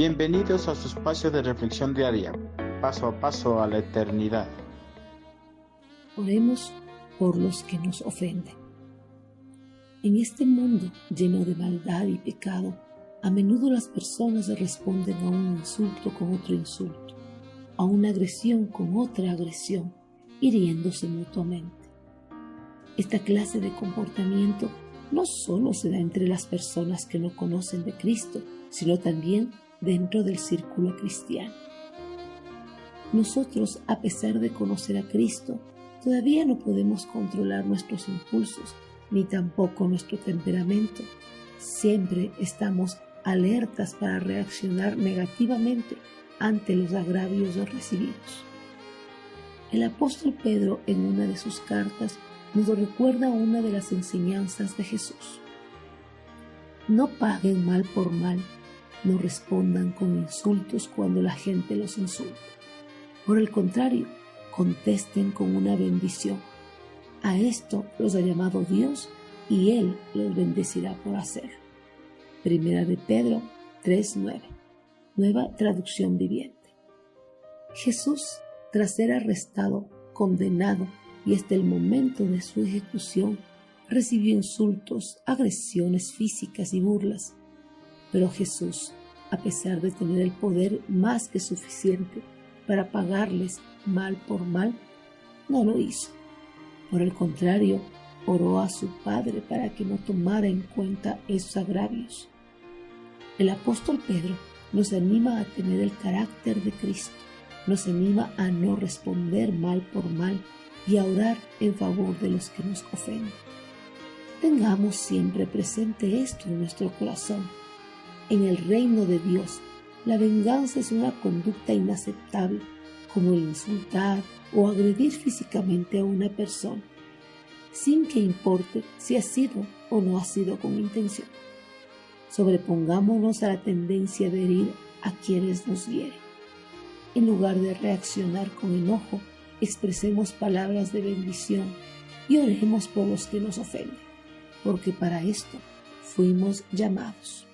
Bienvenidos a su espacio de reflexión diaria, paso a paso a la eternidad. Oremos por los que nos ofenden. En este mundo lleno de maldad y pecado, a menudo las personas responden a un insulto con otro insulto, a una agresión con otra agresión, hiriéndose mutuamente. Esta clase de comportamiento no solo se da entre las personas que no conocen de Cristo, sino también dentro del círculo cristiano. Nosotros, a pesar de conocer a Cristo, todavía no podemos controlar nuestros impulsos ni tampoco nuestro temperamento. Siempre estamos alertas para reaccionar negativamente ante los agravios recibidos. El apóstol Pedro en una de sus cartas nos recuerda una de las enseñanzas de Jesús. No paguen mal por mal, no respondan con insultos cuando la gente los insulta. Por el contrario, contesten con una bendición. A esto los ha llamado Dios y Él los bendecirá por hacer. Primera de Pedro 3.9. Nueva traducción viviente. Jesús, tras ser arrestado, condenado y hasta el momento de su ejecución recibió insultos, agresiones físicas y burlas. Pero Jesús, a pesar de tener el poder más que suficiente para pagarles mal por mal, no lo hizo. Por el contrario, oró a su Padre para que no tomara en cuenta esos agravios. El apóstol Pedro nos anima a tener el carácter de Cristo, nos anima a no responder mal por mal y a orar en favor de los que nos ofenden. Tengamos siempre presente esto en nuestro corazón. En el reino de Dios, la venganza es una conducta inaceptable, como el insultar o agredir físicamente a una persona, sin que importe si ha sido o no ha sido con intención. Sobrepongámonos a la tendencia de herir a quienes nos hieren. En lugar de reaccionar con enojo, expresemos palabras de bendición y oremos por los que nos ofenden, porque para esto fuimos llamados.